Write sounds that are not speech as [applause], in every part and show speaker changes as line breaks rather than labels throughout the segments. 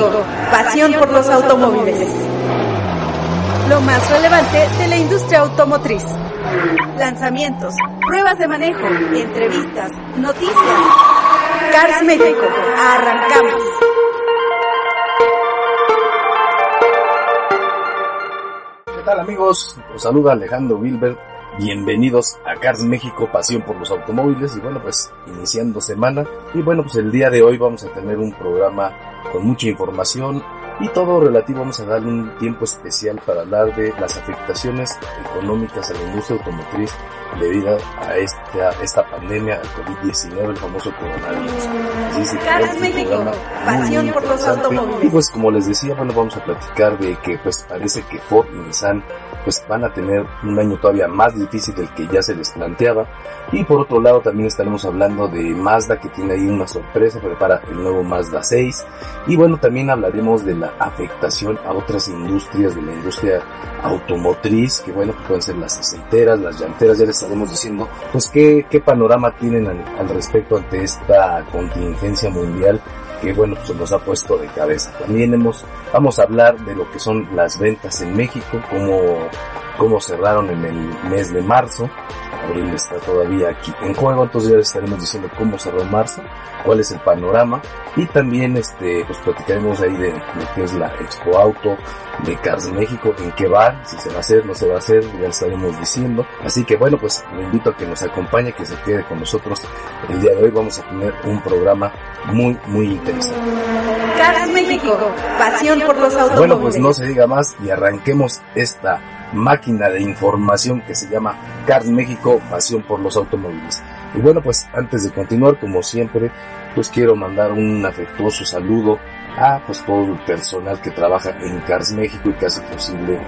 México, pasión por los automóviles. Lo más relevante de la industria automotriz. Lanzamientos, pruebas de manejo, entrevistas, noticias. Cars México, arrancamos.
¿Qué tal amigos? Los saluda Alejandro Wilber. Bienvenidos a Cars México, pasión por los automóviles. Y bueno, pues iniciando semana. Y bueno, pues el día de hoy vamos a tener un programa con mucha información y todo relativo. Vamos a darle un tiempo especial para hablar de las afectaciones económicas a la industria automotriz debido a esta, esta pandemia, el COVID-19, el famoso coronavirus. Así se
Cars México, pasión por los automóviles.
Y pues como les decía, bueno, vamos a platicar de que pues parece que Ford y Nissan pues van a tener un año todavía más difícil del que ya se les planteaba. Y por otro lado también estaremos hablando de Mazda que tiene ahí una sorpresa, prepara el nuevo Mazda 6. Y bueno, también hablaremos de la afectación a otras industrias de la industria automotriz, que bueno, pueden ser las aceiteras, las llanteras, ya les estaremos diciendo pues qué, qué panorama tienen al, al respecto ante esta contingencia mundial que bueno, pues nos ha puesto de cabeza. También hemos, vamos a hablar de lo que son las ventas en México, cómo, cómo cerraron en el mes de marzo. Abril está todavía aquí en juego, entonces ya les estaremos diciendo cómo cerró marzo, cuál es el panorama y también este, pues platicaremos ahí de lo que es la Expo Auto de Cars México, en qué va, si se va a hacer, no se va a hacer, ya estaremos diciendo. Así que bueno, pues lo invito a que nos acompañe, que se quede con nosotros. El día de hoy vamos a tener un programa muy, muy interesante.
Cars México, pasión por los automóviles.
Bueno, pues no se diga más y arranquemos esta máquina de información que se llama Cars México, pasión por los automóviles. Y bueno, pues antes de continuar, como siempre, pues quiero mandar un afectuoso saludo a pues todo el personal que trabaja en Cars México y que hace posible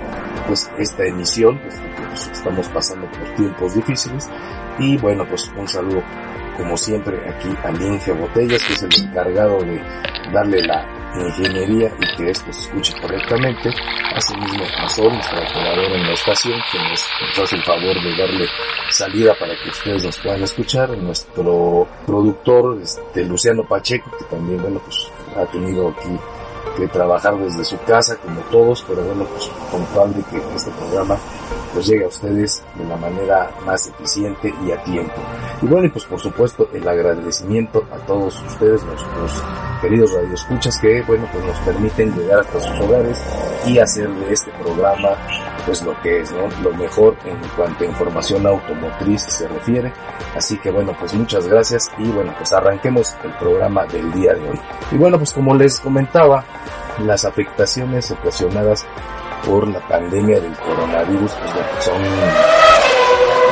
pues esta emisión, pues, porque pues, estamos pasando por tiempos difíciles. Y bueno, pues un saludo como siempre aquí al Inge Botellas, que es el encargado de darle la ingeniería y que esto se escuche correctamente. Asimismo a Sol, nuestra operadora en la estación, que nos, nos hace el favor de darle salida para que ustedes nos puedan escuchar. Nuestro productor, este, Luciano Pacheco, que también, bueno, pues ha tenido aquí que trabajar desde su casa como todos, pero bueno, pues con tal de que este programa pues llegue a ustedes de la manera más eficiente y a tiempo. Y bueno, y pues por supuesto el agradecimiento a todos ustedes, nuestros queridos radioescuchas que bueno, pues nos permiten llegar hasta sus hogares y hacer de este programa pues lo que es, ¿no? Lo mejor en cuanto a información automotriz se refiere. Así que bueno, pues muchas gracias y bueno, pues arranquemos el programa del día de hoy. Y bueno, pues como les comentaba, las afectaciones ocasionadas por la pandemia del coronavirus pues bueno, son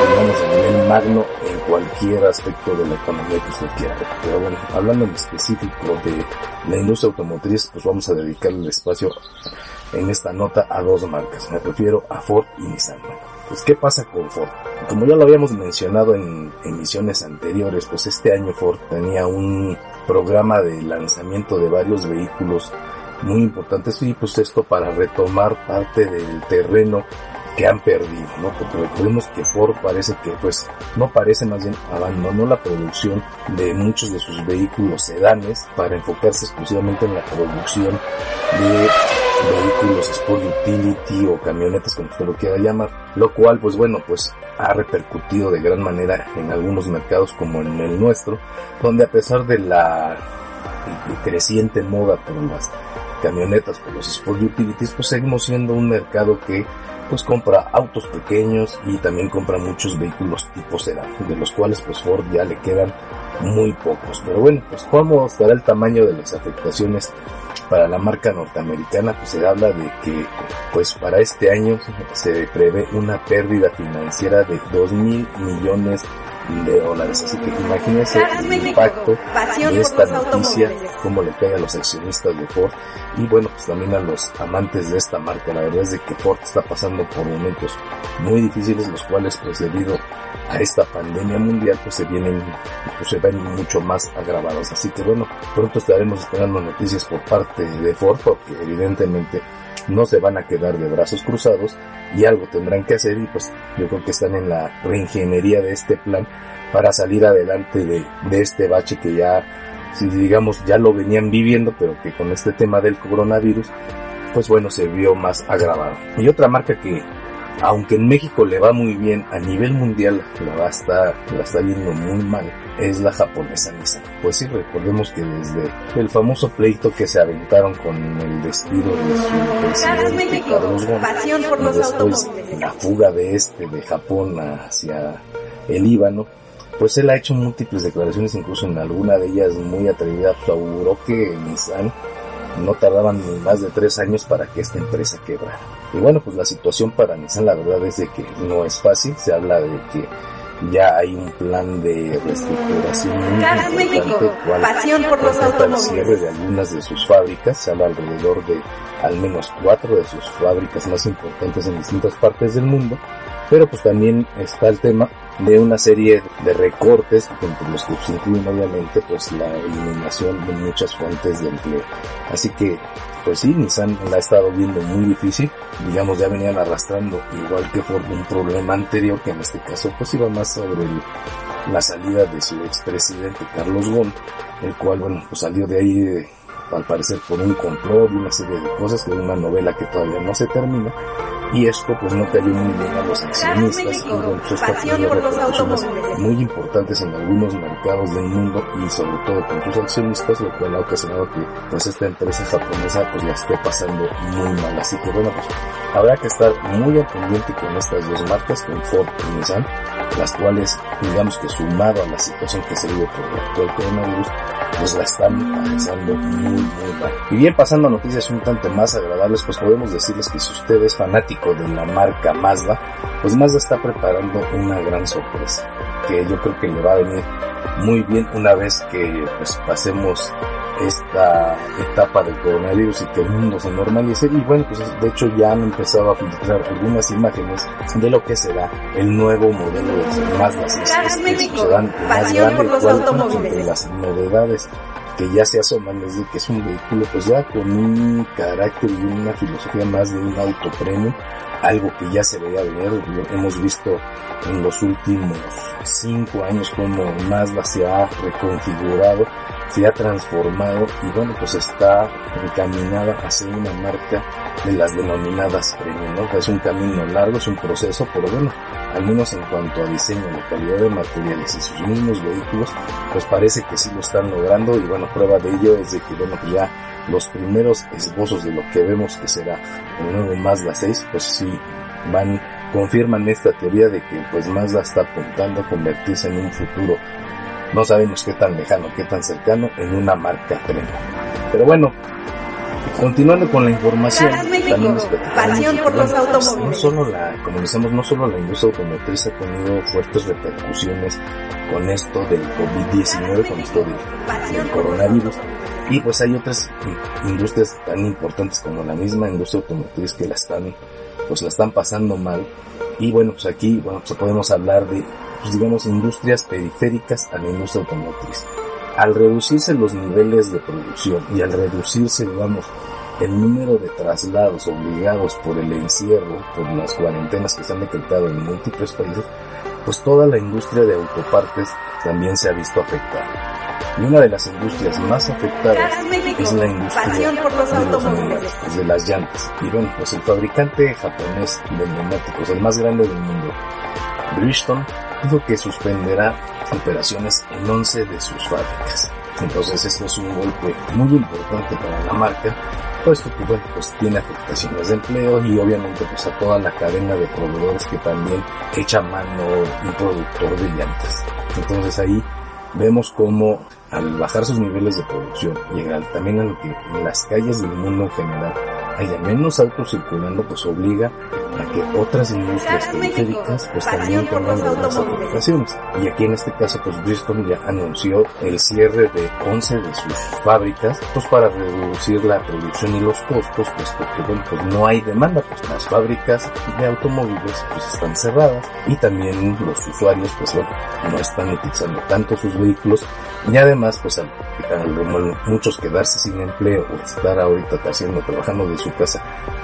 digamos a nivel magno cualquier aspecto de la economía que usted quiera. Pero bueno, hablando en específico de la industria automotriz, pues vamos a dedicar el espacio en esta nota a dos marcas. Me refiero a Ford y Nissan. Pues qué pasa con Ford. Como ya lo habíamos mencionado en emisiones anteriores, pues este año Ford tenía un programa de lanzamiento de varios vehículos muy importantes y pues esto para retomar parte del terreno que han perdido, ¿no? Porque recordemos que Ford parece que, pues, no parece más bien abandonó la producción de muchos de sus vehículos sedanes para enfocarse exclusivamente en la producción de vehículos Sport Utility o camionetas como usted lo quiera llamar, lo cual pues bueno pues ha repercutido de gran manera en algunos mercados como en el nuestro, donde a pesar de la creciente moda por las camionetas, por los Sport Utilities, pues seguimos siendo un mercado que pues compra autos pequeños y también compra muchos vehículos tipo sedán, de los cuales pues Ford ya le quedan muy pocos. Pero bueno, pues cómo estará el tamaño de las afectaciones para la marca norteamericana, pues se habla de que pues para este año se prevé una pérdida financiera de 2 mil millones de dólares. Así que imagínense el impacto de esta noticia, cómo le cae a los accionistas de Ford y bueno, pues también a los amantes de esta marca. La verdad es de que Ford está pasando por momentos muy difíciles, los cuales pues debido a esta pandemia mundial pues se vienen, pues se ven mucho más agravados. Así que bueno, pronto estaremos esperando noticias por parte de Ford porque evidentemente no se van a quedar de brazos cruzados y algo tendrán que hacer y pues yo creo que están en la reingeniería de este plan para salir adelante de, de este bache que ya si digamos ya lo venían viviendo, pero que con este tema del coronavirus, pues bueno, se vio más agravado. Y otra marca que, aunque en México le va muy bien, a nivel mundial la, va a estar, la está viendo muy mal, es la japonesa Nissan. Pues sí, recordemos que desde el famoso pleito que se aventaron con el despido de su presidente Carlos Ghosn, y después la fuga de este de Japón hacia el Líbano, pues él ha hecho múltiples declaraciones, incluso en alguna de ellas muy atrevida, pues que Nissan no tardaban ni más de tres años para que esta empresa quebrara. Y bueno, pues la situación para Nissan la verdad es de que no es fácil, se habla de que ya hay un plan de reestructuración muy importante, cual
pasión por los
el cierre de algunas de sus fábricas, se habla alrededor de al menos cuatro de sus fábricas más importantes en distintas partes del mundo, pero pues también está el tema de una serie de recortes, entre los que se incluyen obviamente pues la eliminación de muchas fuentes de empleo. Así que pues sí, Nissan la ha estado viendo muy difícil, digamos ya venían arrastrando igual que por un problema anterior que en este caso pues iba más sobre la salida de su expresidente Carlos Ghosn, el cual bueno pues salió de ahí al parecer por un complot y una serie de cosas de una novela que todavía no se termina y esto pues no cayó muy bien a los accionistas y bueno pues esto muy importantes en algunos mercados del mundo y sobre todo con sus accionistas lo cual ha ocasionado que pues esta empresa japonesa pues la esté pasando muy mal. Así que bueno pues habrá que estar muy al pendiente con estas dos marcas con Ford y Nissan las cuales digamos que sumado a la situación que se vive por el actual coronavirus pues la están pasando muy muy mal. Y bien pasando a noticias un tanto más agradables pues podemos decirles que si usted es fanático de la marca Mazda pues Mazda está preparando una gran sorpresa que yo creo que le va a venir muy bien una vez que pues pasemos esta etapa del coronavirus y que el mundo se normalice. Y bueno pues de hecho ya han empezado a filtrar algunas imágenes de lo que será el nuevo modelo de Mazda 6
este sedán más grande
entre las novedades que ya se asoman es de que es un vehículo pues ya con un carácter y una filosofía más de un auto premium algo que ya se veía venir, lo hemos visto en los últimos cinco años como Mazda se ha reconfigurado, se ha transformado y bueno pues está encaminada a ser una marca de las denominadas premium, ¿no? Es un camino largo, es un proceso, pero bueno, al menos en cuanto a diseño, la calidad de materiales y sus mismos vehículos, pues parece que sí lo están logrando y bueno, prueba de ello es de que bueno, ya los primeros esbozos de lo que vemos que será el nuevo Mazda 6, pues sí van, confirman esta teoría de que pues Mazda está apuntando a convertirse en un futuro, no sabemos qué tan lejano, qué tan cercano, en una marca premium. Pero bueno, Continuando con la información, también
pasión por los automóviles.
No solo la, como decimos, no solo la industria automotriz ha tenido fuertes repercusiones con esto del COVID-19, con esto del coronavirus, y pues hay otras industrias tan importantes como la misma industria automotriz que la están, pues la están pasando mal. Y bueno, pues aquí, bueno, pues podemos hablar de, pues digamos, industrias periféricas a la industria automotriz. Al reducirse los niveles de producción y al reducirse, digamos, el número de traslados obligados por el encierro, por las cuarentenas que se han decretado en múltiples países, pues toda la industria de autopartes también se ha visto afectada. Y una de las industrias más afectadas es la industria de los neumáticos, de las llantas. Y bueno, pues el fabricante japonés de neumáticos, el más grande del mundo, Bridgestone, dijo que suspenderá operaciones en 11 de sus fábricas. Entonces esto es un golpe muy importante para la marca, puesto que bueno, pues tiene afectaciones de empleo y obviamente pues a toda la cadena de proveedores que también echa mano un productor de llantas. Entonces ahí vemos como al bajar sus niveles de producción y también a lo que en las calles del mundo en general haya menos autos circulando, pues obliga a que otras industrias periféricas pues también tengan buenas afectaciones. Y aquí en este caso pues Bristol ya anunció el cierre de 11 de sus fábricas pues para reducir la producción y los costos pues porque bueno pues no hay demanda pues las fábricas de automóviles pues están cerradas y también los usuarios pues bueno no están utilizando tanto sus vehículos y además pues al, muchos quedarse sin empleo o estar ahorita haciendo trabajando de su casa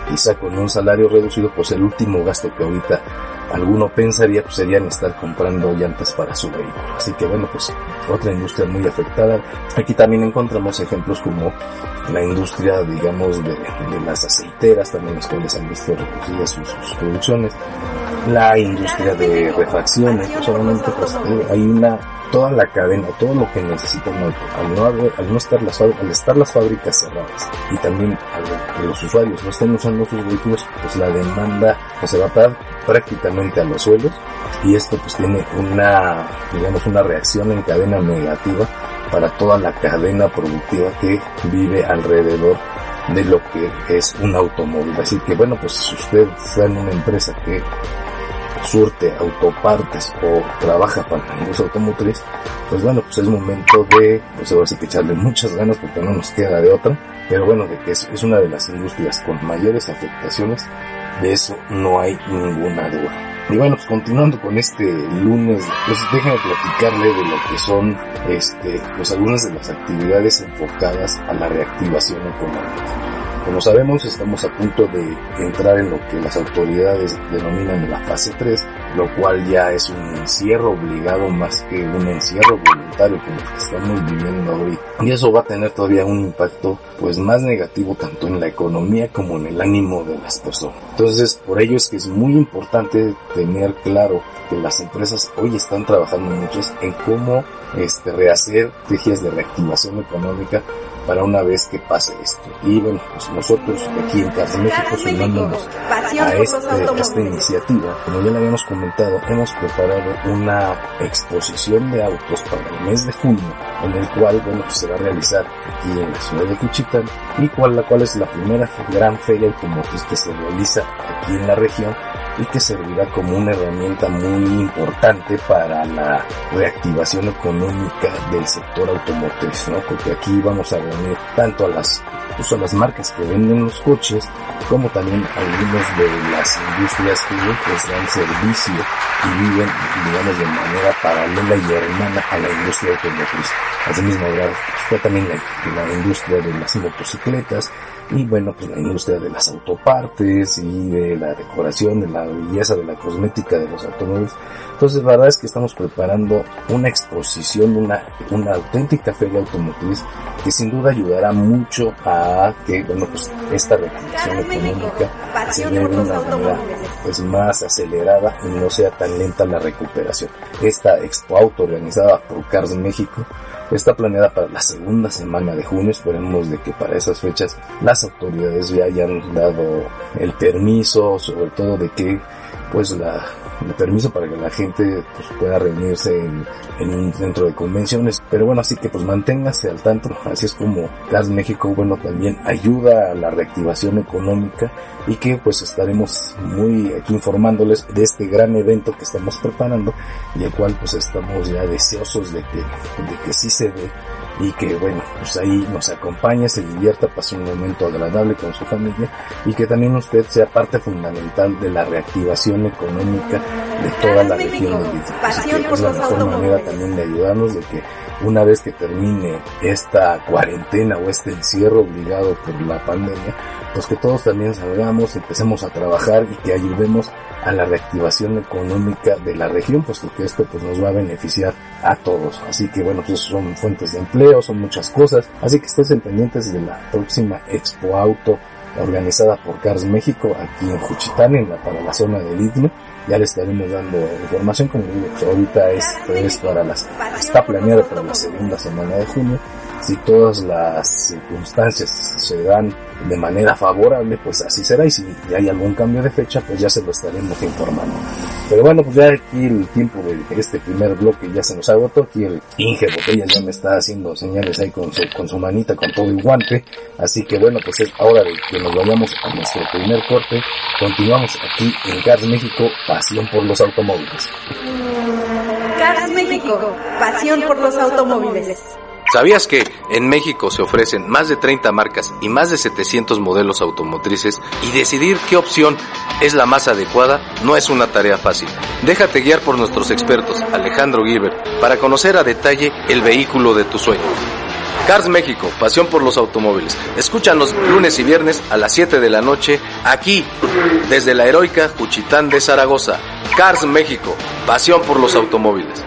quizá con un salario reducido pues el último gasto que ahorita alguno pensaría pues serían estar comprando llantas para su vehículo. Así que bueno, pues otra industria muy afectada. Aquí también encontramos ejemplos como la industria, digamos, de, las aceiteras, también las cuales han visto reducidas sus, producciones, la industria de refacciones, pues obviamente pues hay una toda la cadena, todo lo que necesitan al no, al no estar las al estar las fábricas cerradas y también a los usuarios no estén usando sus vehículos, pues la demanda pues, se va a parar prácticamente a los suelos y esto pues tiene una digamos una reacción en cadena negativa para toda la cadena productiva que vive alrededor de lo que es un automóvil. Así que bueno, pues si usted está en una empresa que surte autopartes o trabaja para la industria automotriz, pues bueno, pues es momento de, pues ahora sí que echarle muchas ganas porque no nos queda de otra, pero bueno, de que es, es una de las industrias con mayores afectaciones, de eso no hay ninguna duda. Y bueno, pues continuando con este lunes, pues déjenme platicarle de lo que son, este, pues algunas de las actividades enfocadas a la reactivación económica. Como sabemos, estamos a punto de entrar en lo que las autoridades denominan la fase 3, lo cual ya es un encierro obligado más que un encierro voluntario como estamos viviendo hoy. Y eso va a tener todavía un impacto pues más negativo tanto en la economía como en el ánimo de las personas. Entonces, por ello es que es muy importante tener claro que las empresas hoy están trabajando muchos en cómo este, rehacer estrategias de reactivación económica para una vez que pase esto. Y bueno, pues nosotros aquí en Casa México sumándonos a, este, a esta iniciativa, como ya le habíamos comentado, hemos preparado una exposición de autos para el mes de junio, en el cual, bueno, pues se va a realizar aquí en la ciudad de Cuchitán, y cual, la cual es la primera gran feria automotriz que se realiza aquí en la región y que servirá como una herramienta muy importante para la reactivación económica del sector automotriz, ¿no? Porque aquí vamos a reunir tanto a las pues a las marcas que venden los coches, como también algunos de las industrias que pues, dan servicio y viven, digamos, de manera paralela y hermana a la industria automotriz. Asimismo, está también la, la industria de las motocicletas, y bueno, pues la industria de las autopartes y de la decoración, de la belleza, de la cosmética de los automóviles. Entonces la verdad es que estamos preparando una exposición, una, una auténtica feria automotriz que sin duda ayudará mucho a que, bueno, pues esta recuperación económica se dé de una manera pues más acelerada y no sea tan lenta la recuperación. Esta Expo Auto organizada por Cars México Está planeada para la segunda semana de junio, esperemos de que para esas fechas las autoridades ya hayan dado el permiso, sobre todo de que pues la, el permiso para que la gente pues, pueda reunirse en, un centro de convenciones. Pero bueno, así que pues manténgase al tanto. [laughs] Así es como Gas México, bueno, también ayuda a la reactivación económica y que pues estaremos muy aquí informándoles de este gran evento que estamos preparando y el cual pues estamos ya deseosos de que, de que sí se dé y que bueno, pues ahí nos acompañe, se divierta, pase un momento agradable con su familia y que también usted sea parte fundamental de la reactivación económica de toda la región del Así que es la mejor manera también de ayudarnos de que una vez que termine esta cuarentena o este encierro obligado por la pandemia, pues que todos también salgamos, empecemos a trabajar y que ayudemos a la reactivación económica de la región, puesto que esto pues nos va a beneficiar a todos. Así que bueno, pues son fuentes de empleo, son muchas cosas. Así que estén pendientes de la próxima Expo Auto organizada por Cars México aquí en Juchitán, en la, para la zona del Istmo. Ya le estaremos dando información, como digo, pues ahorita esto es para las, está planeado para la segunda semana de junio si todas las circunstancias se dan de manera favorable, pues así será. Y si hay algún cambio de fecha, pues ya se lo estaremos informando. Pero bueno, pues ya aquí el tiempo de este primer bloque ya se nos agotó. Aquí el Inge Botella ya me está haciendo señales ahí con con su manita, con todo el guante. Así que bueno, pues es hora de que nos vayamos a nuestro primer corte. Continuamos aquí en Cars México, pasión por los automóviles.
Cars México, pasión por los automóviles.
¿Sabías que en México se ofrecen más de 30 marcas y más de 700 modelos automotrices y decidir qué opción es la más adecuada no es una tarea fácil? Déjate guiar por nuestros expertos Alejandro Gilbert para conocer a detalle el vehículo de tu sueño. Cars México, pasión por los automóviles. Escúchanos lunes y viernes a las 7 de la noche aquí, desde la heroica Juchitán de Zaragoza. Cars México, pasión por los automóviles.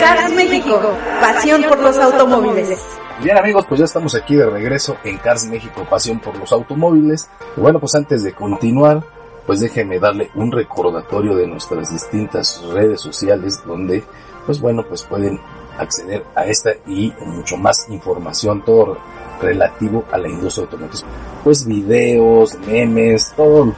Cars México, pasión por los automóviles.
Bien amigos, pues ya estamos aquí de regreso en Cars México, pasión por los automóviles. Bueno, pues antes de continuar, pues déjenme darle un recordatorio de nuestras distintas redes sociales donde, pues bueno, pues pueden acceder a esta y mucho más información, todo relativo a la industria automotriz. Pues videos, memes, todo,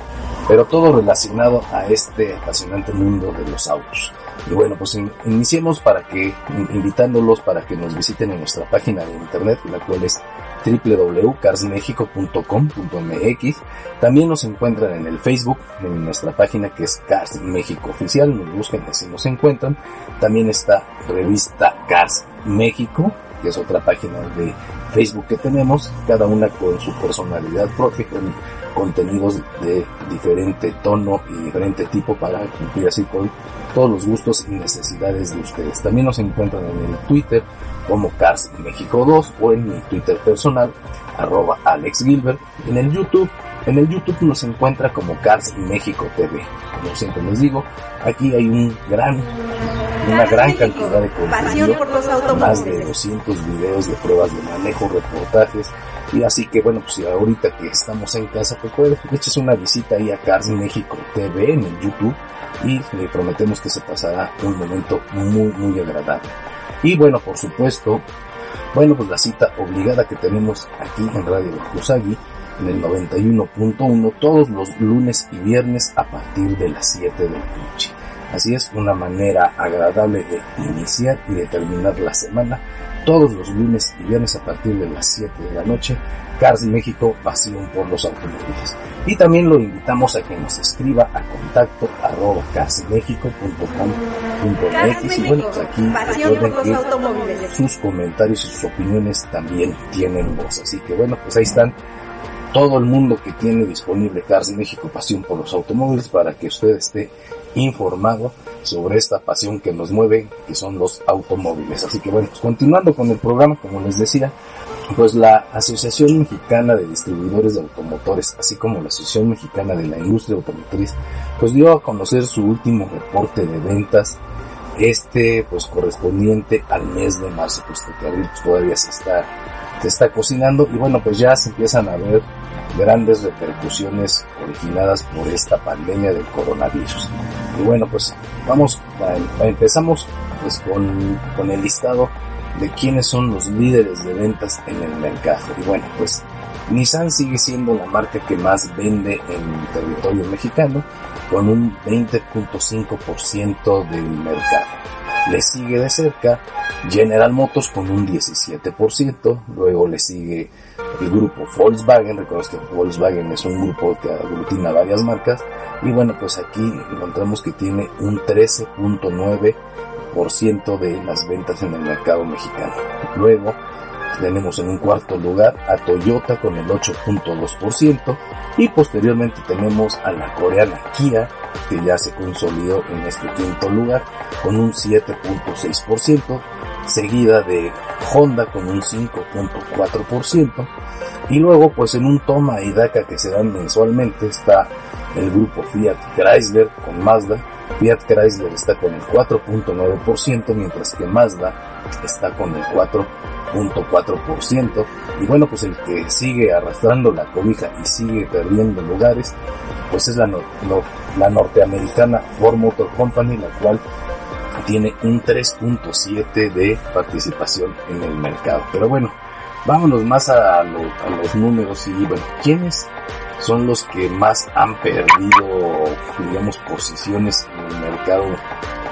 pero todo relacionado a este apasionante mundo de los autos. Y bueno, pues iniciemos para que, invitándolos para que nos visiten en nuestra página de internet, la cual es www.carsmexico.com.mx. También nos encuentran en el Facebook, en nuestra página que es Cars México Oficial, nos buscan así nos encuentran. También está revista Cars México, que es otra página de Facebook que tenemos, cada una con su personalidad propia, con contenidos de diferente tono y diferente tipo para cumplir así con todos los gustos y necesidades de ustedes. También nos encuentran en el Twitter como Cars México 2 o en mi Twitter personal arroba Alex. En el YouTube, en el YouTube nos encuentra como Cars México TV. Como siempre les digo, aquí hay un gran, una gran cantidad de contenido, más de 200 videos de pruebas de manejo, reportajes, y así que bueno, pues ahorita que estamos en casa, pues puede eches una visita ahí a Cars México TV en el YouTube y le prometemos que se pasará un momento muy, muy agradable. Y bueno, por supuesto, bueno, pues la cita obligada que tenemos aquí en Radio Usagi en el 91.1 todos los lunes y viernes a partir de las 7 de la noche. Así es, una manera agradable de iniciar y de terminar la semana todos los lunes y viernes a partir de las 7 de la noche. Cars México, pasión por los automóviles. Y también lo invitamos a que nos escriba a contacto arroba carsmexico.com.mx y bueno, pues aquí recuerden que sus comentarios y sus opiniones también tienen voz. Así que bueno, pues ahí están todo el mundo que tiene disponible Cars México Pasión por los Automóviles para que usted esté informado sobre esta pasión que nos mueve, que son los automóviles. Así que bueno, pues continuando con el programa, como les decía, pues la Asociación Mexicana de Distribuidores de Automotores, así como la Asociación Mexicana de la Industria Automotriz, pues dio a conocer su último reporte de ventas, este pues correspondiente al mes de marzo, puesto que abril pues, todavía se está, se está cocinando y bueno, pues ya se empiezan a ver grandes repercusiones originadas por esta pandemia del coronavirus. Y bueno, pues vamos, empezamos pues con, con el listado de quiénes son los líderes de ventas en el mercado. Y bueno, pues Nissan sigue siendo la marca que más vende en el territorio mexicano con un 20.5% del mercado. Le sigue de cerca General Motors con un 17%, luego le sigue el grupo Volkswagen, recuerda que Volkswagen es un grupo que aglutina varias marcas, y bueno, pues aquí encontramos que tiene un 13.9% de las ventas en el mercado mexicano. Luego tenemos en un cuarto lugar a Toyota con el 8.2% y posteriormente tenemos a la coreana Kia que ya se consolidó en este quinto lugar con un 7.6%, seguida de Honda con un 5.4% y luego pues en un toma y daca que se dan mensualmente está el grupo Fiat Chrysler con Mazda. Fiat Chrysler está con el 4.9% mientras que Mazda está con el 4.4% y bueno pues el que sigue arrastrando la cobija y sigue perdiendo lugares pues es la, la norteamericana Ford Motor Company la cual tiene un 3.7 de participación en el mercado pero bueno vámonos más a, los números y bueno, ¿quiénes son los que más han perdido, digamos, posiciones en el mercado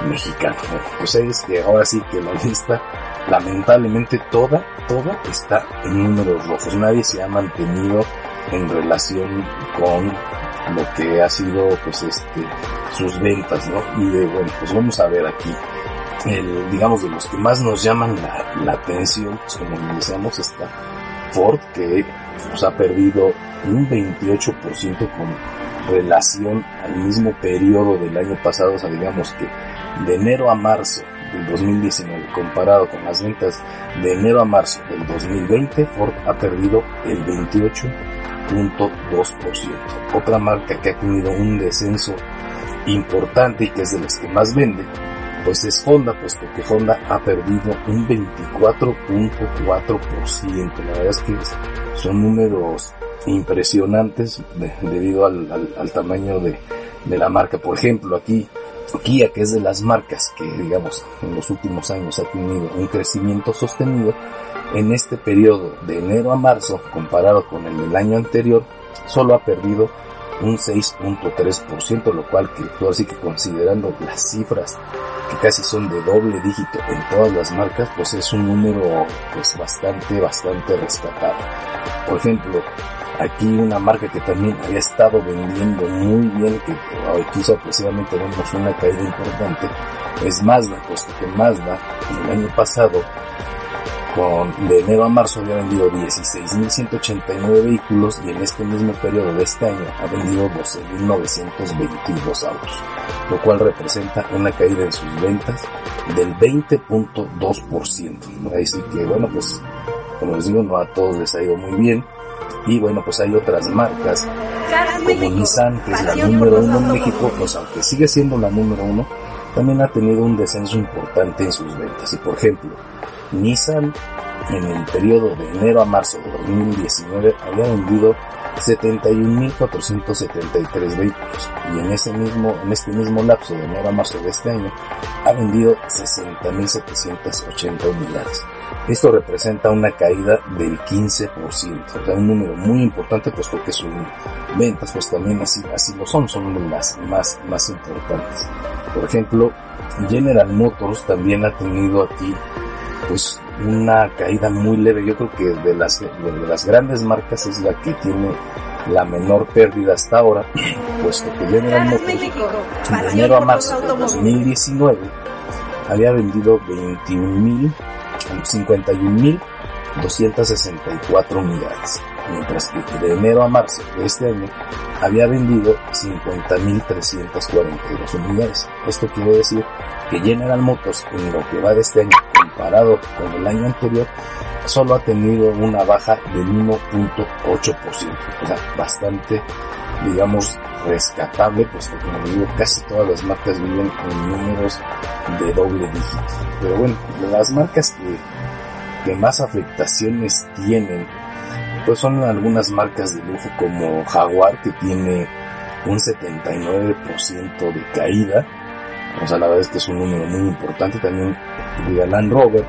mexicano? Pues es que ahora sí que la lista, lamentablemente toda, toda está en números rojos. Nadie se ha mantenido en relación con lo que ha sido, pues, este, sus ventas, ¿no? Y de, bueno, pues vamos a ver aquí el, digamos, de los que más nos llaman la, atención, pues como decíamos, está Ford, que pues, ha perdido un 28% con relación al mismo periodo del año pasado, o sea, digamos que de enero a marzo del 2019 comparado con las ventas de enero a marzo del 2020, Ford ha perdido el 28% 6.2%. Otra marca que ha tenido un descenso importante y que es de las que más vende, pues es Honda, puesto que Honda ha perdido un 24.4%. La verdad es que son números impresionantes debido al, tamaño de, de la marca. Por ejemplo, aquí Kia, que es de las marcas que, digamos, en los últimos años ha tenido un crecimiento sostenido, en este periodo de enero a marzo, comparado con el del año anterior, solo ha perdido un 6.3%, lo cual que así que considerando las cifras que casi son de doble dígito en todas las marcas, pues es un número pues bastante, bastante rescatable. Por ejemplo, aquí una marca que también había estado vendiendo muy bien, que aquí sorpresivamente vemos una caída importante, es Mazda, puesto que Mazda el año pasado con, de enero a marzo había vendido 16.189 vehículos y en este mismo periodo de este año ha vendido 12.922 autos, lo cual representa una caída en sus ventas del 20.2%. Así que bueno, pues como les digo, no a todos les ha ido muy bien. Y bueno, pues hay otras marcas como Nissan, que es la número uno en México, pues aunque sigue siendo la número uno, también ha tenido un descenso importante en sus ventas. Y por ejemplo, Nissan en el periodo de enero a marzo de 2019 había vendido 71.473 vehículos y en ese mismo, en este mismo lapso de enero a marzo de este año ha vendido 60.780 unidades. Esto representa una caída del 15%, o sea, un número muy importante puesto que sus ventas pues también así, así lo son, son las más, más importantes. Por ejemplo, General Motors también ha tenido aquí pues una caída muy leve. Yo creo que de las, de las grandes marcas es la que tiene la menor pérdida hasta ahora, [clears throat] puesto que General Motors de enero a marzo de 2019 había vendido 21.000, 51.264 unidades, mientras que de enero a marzo de este año había vendido 50.342 unidades. Esto quiere decir que General Motors en lo que va de este año comparado con el año anterior solo ha tenido una baja del 1.8%, o sea, bastante, digamos, rescatable, pues como digo, casi todas las marcas viven en números de doble dígito. Pero bueno, las marcas que, que más afectaciones tienen, pues son algunas marcas de lujo como Jaguar, que tiene un 79% de caída, o sea, la verdad es que es un número muy importante. También el Land Rover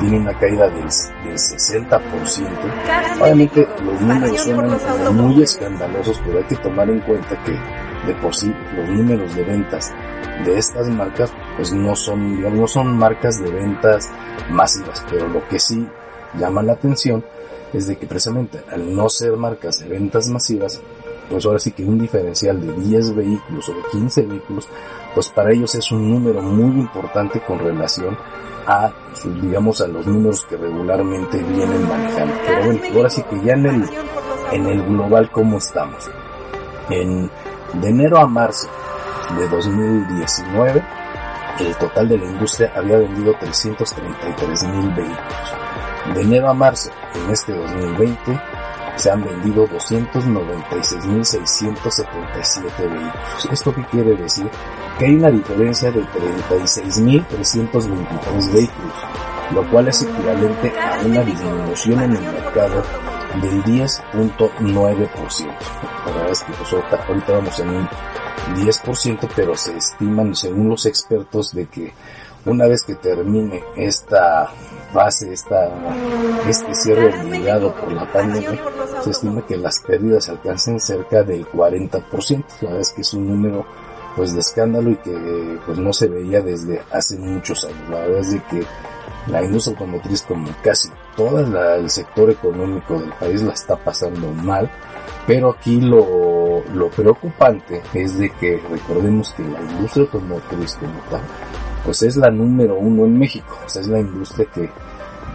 tiene una caída del, 60%. Obviamente los números son muy escandalosos, pero hay que tomar en cuenta que de por sí los números de ventas de estas marcas pues no son, digamos, no son marcas de ventas masivas, pero lo que sí llama la atención es de que precisamente al no ser marcas de ventas masivas, pues ahora sí que un diferencial de 10 vehículos o de 15 vehículos pues para ellos es un número muy importante con relación a, digamos, a los números que regularmente vienen manejando. Pero bueno, ahora sí que ya en el, en el global, ¿cómo estamos? En, de enero a marzo de 2019, el total de la industria había vendido 333 mil vehículos. De enero a marzo, en este 2020, se han vendido 296.677 vehículos. ¿Esto qué quiere decir? Que hay una diferencia de 36.323 vehículos, lo cual es equivalente a una disminución en el mercado del 10.9%. La verdad es que pues, ahorita vamos en un 10%, pero se estiman según los expertos de que una vez que termine esta fase, esta, este cierre obligado por la pandemia, se estima que las pérdidas alcancen cerca del 40%. La verdad es que es un número pues de escándalo y que pues no se veía desde hace muchos años. La verdad es de que la industria automotriz como casi todo el sector económico del país la está pasando mal, pero aquí lo, lo preocupante es de que recordemos que la industria automotriz como tal pues es la número uno en México, o sea, es la industria que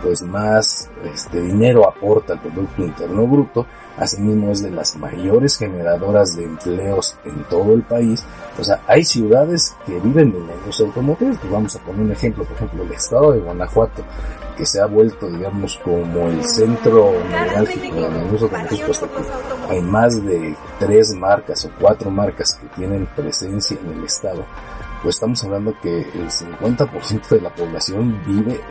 pues más este dinero aporta al Producto Interno Bruto, asimismo es de las mayores generadoras de empleos en todo el país. O sea, hay ciudades que viven de la industria automotriz. Pues vamos a poner un ejemplo, por ejemplo, el estado de Guanajuato, que se ha vuelto, digamos, como el centro neurálgico de la industria automotriz, puesto que hay más de tres marcas o cuatro marcas que tienen presencia en el estado. Pues estamos hablando que el 50% de la población vive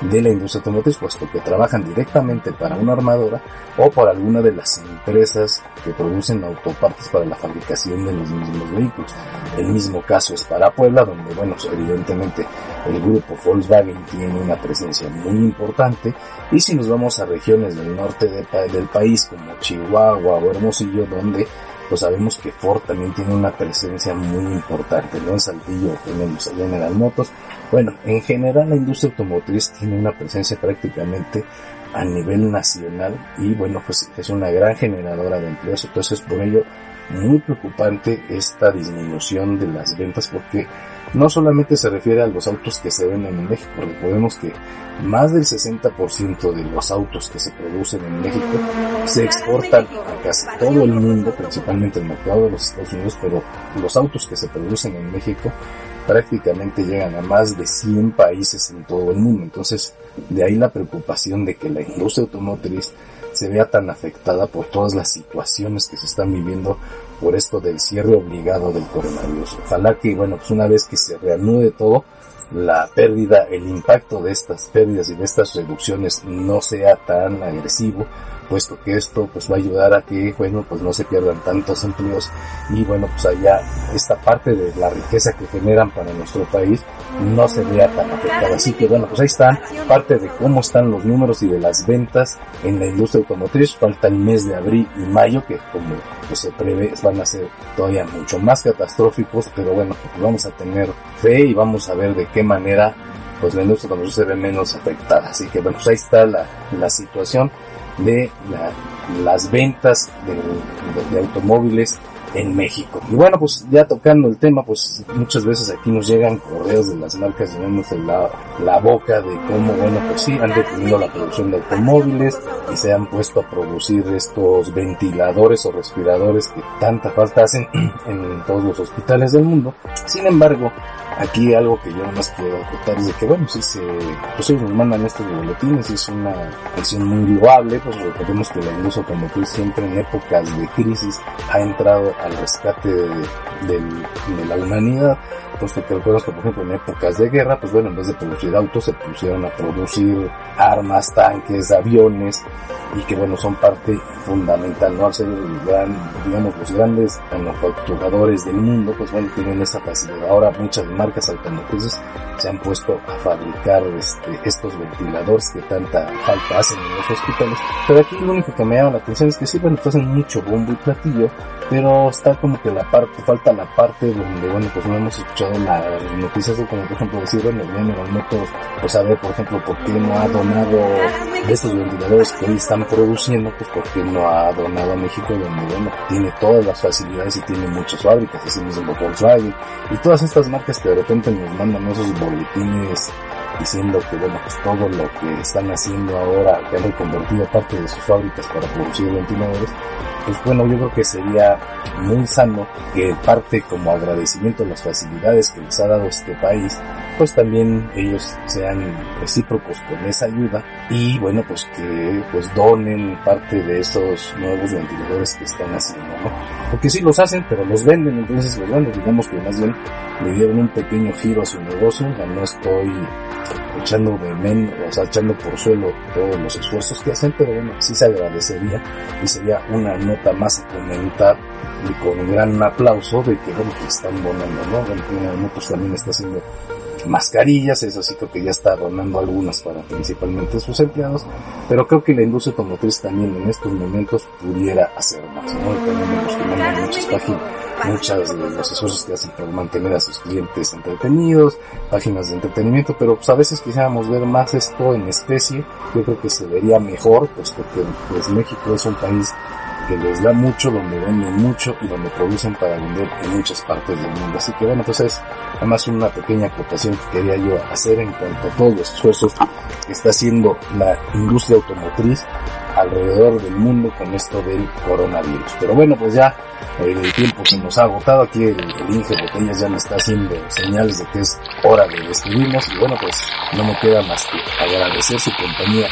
de la industria automotriz, puesto que trabajan directamente para una armadora o por alguna de las empresas que producen autopartes para la fabricación de los mismos vehículos. El mismo caso es para Puebla, donde, bueno, evidentemente el grupo Volkswagen tiene una presencia muy importante. Y si nos vamos a regiones del norte del país, como Chihuahua o Hermosillo, donde pues sabemos que Ford también tiene una presencia muy importante, ¿no? En Saltillo tenemos a General Motors. Bueno, en general la industria automotriz tiene una presencia prácticamente a nivel nacional y bueno, pues es una gran generadora de empleos, entonces por ello muy preocupante esta disminución de las ventas porque no solamente se refiere a los autos que se venden en México, recordemos que más del 60% de los autos que se producen en México se exportan a casi todo el mundo, principalmente el mercado de los Estados Unidos, pero los autos que se producen en México prácticamente llegan a más de 100 países en todo el mundo. Entonces, de ahí la preocupación de que la industria automotriz se vea tan afectada por todas las situaciones que se están viviendo por esto del cierre obligado del coronavirus. Ojalá que, bueno, pues una vez que se reanude todo, la pérdida, el impacto de estas pérdidas y de estas reducciones no sea tan agresivo puesto que esto pues va a ayudar a que bueno pues no se pierdan tantos empleos. Y bueno pues allá esta parte de la riqueza que generan para nuestro país no se vea tan afectada. Así que bueno pues ahí está parte de cómo están los números y de las ventas en la industria automotriz. Falta el mes de abril y mayo que como pues, se prevé van a ser todavía mucho más catastróficos. Pero bueno pues, vamos a tener fe y vamos a ver de qué manera pues la industria automotriz se ve menos afectada. Así que bueno pues ahí está la, la situación de las ventas de, automóviles en México. Y bueno, pues ya tocando el tema, pues muchas veces aquí nos llegan correos de las marcas llenándose la, la boca de cómo, bueno, pues sí, han detenido la producción de automóviles y se han puesto a producir estos ventiladores o respiradores que tanta falta hacen [clears throat] en todos los hospitales del mundo. Sin embargo, Aquí algo que yo más quiero acotar es de que, bueno, si se, pues ellos nos mandan estos boletines, es una acción muy loable, pues recordemos que la industria automotriz siempre en épocas de crisis ha entrado al rescate de la humanidad, pues que recuerdas que por ejemplo en épocas de guerra, pues bueno, en vez de producir autos se pusieron a producir armas, tanques, aviones, y que bueno, son parte fundamental, ¿no? Al ser el gran, digamos, los grandes manufacturadores del mundo, pues bueno, tienen esa facilidad. Ahora muchas marcas automotrices se han puesto a fabricar este, estos ventiladores que tanta falta hacen en los hospitales. Pero aquí lo único que me llama la atención es que sí, bueno, pues hacen mucho bombo y platillo, pero está como que la parte, falta la parte donde, bueno, pues no hemos escuchado las noticias de como por ejemplo decir, bueno, bien los métodos, pues saber, por ejemplo, por qué no ha donado estos ventiladores que hoy están produciendo, pues porque no ha donado a México, donde, bueno, tiene todas las facilidades y tiene muchas fábricas, así mismo Volkswagen, y todas estas marcas que de repente nos mandan esos boletines diciendo que bueno pues todo lo que están haciendo ahora que han reconvertido parte de sus fábricas para producir ventiladores pues bueno yo creo que sería muy sano que parte como agradecimiento a las facilidades que les ha dado este país pues también ellos sean recíprocos con esa ayuda y bueno pues que pues donen parte de esos nuevos ventiladores que están haciendo ¿no? porque sí los hacen pero los venden entonces pues bueno digamos que más bien le dieron un pequeño giro a su negocio ya no estoy echando de men, o sea, echando por suelo todos los esfuerzos que hacen, pero bueno, sí se agradecería y sería una nota más a comentar y con un gran aplauso de que, bueno, que están donando, ¿no? Bueno, pues también está haciendo mascarillas, eso sí creo que ya está donando algunas para principalmente sus empleados, pero creo que la industria automotriz también en estos momentos pudiera hacer más, ¿no? También muchas páginas muchas de los esfuerzos que hacen para mantener a sus clientes entretenidos, páginas de entretenimiento, pero pues a veces quisiéramos ver más esto en especie, yo creo que se vería mejor, puesto que pues México es un país que les da mucho, donde venden mucho y donde producen para vender en muchas partes del mundo. Así que bueno, entonces pues además una pequeña acotación que quería yo hacer en cuanto a todos los esfuerzos que está haciendo la industria automotriz alrededor del mundo con esto del coronavirus. Pero bueno, pues ya el tiempo que nos ha agotado aquí el, Inge Botellas ya me está haciendo señales de que es hora de despedirnos y bueno pues no me queda más que agradecer su compañía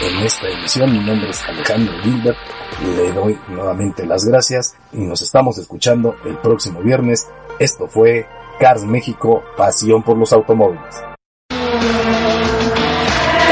en esta emisión. Mi nombre es Alejandro Gilbert, le doy nuevamente las gracias y nos estamos escuchando el próximo viernes. Esto fue Cars México, pasión por los automóviles.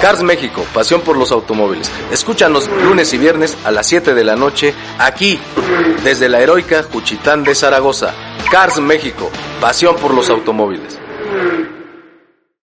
Cars México, pasión por los automóviles. Escúchanos lunes y viernes a las 7 de la noche aquí, desde la heroica Juchitán de Zaragoza. Cars México, pasión por los automóviles.